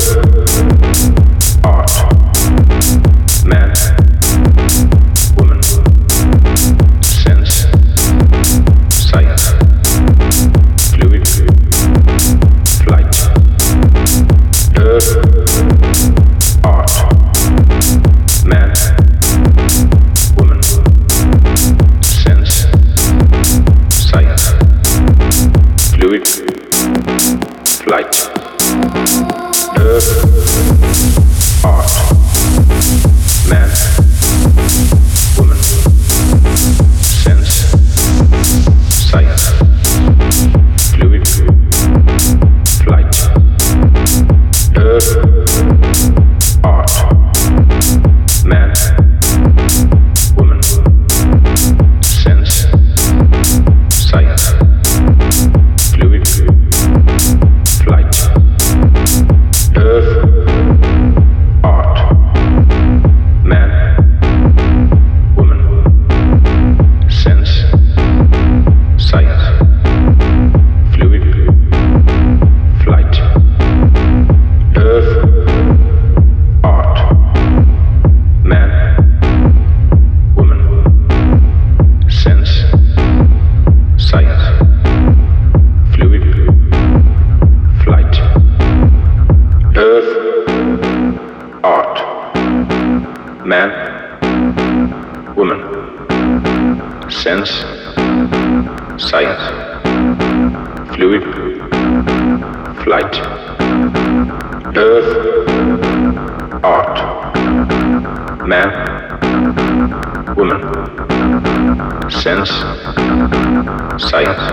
Thank you. flight, earth, art, man, woman, sense, science,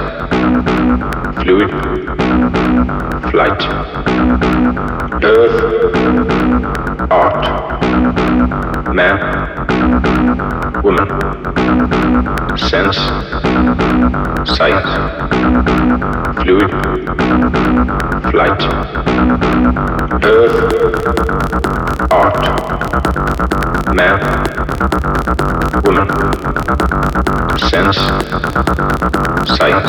fluid, flight, earth, art. Math, woman, sense, sight, fluid, flight, earth, art, math, woman, sense, sight,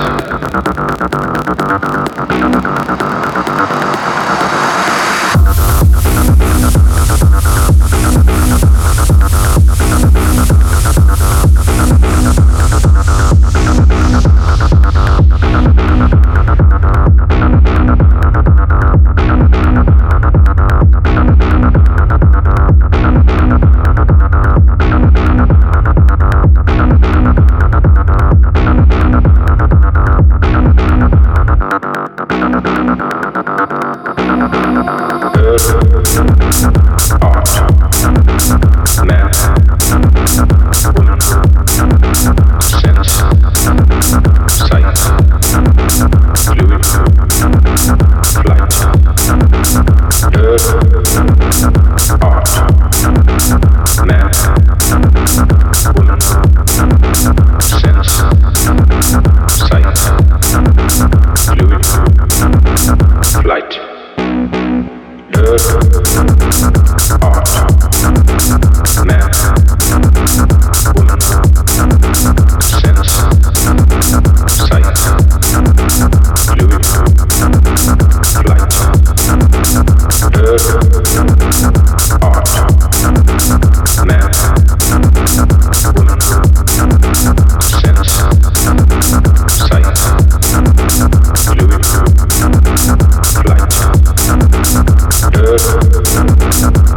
Thank you.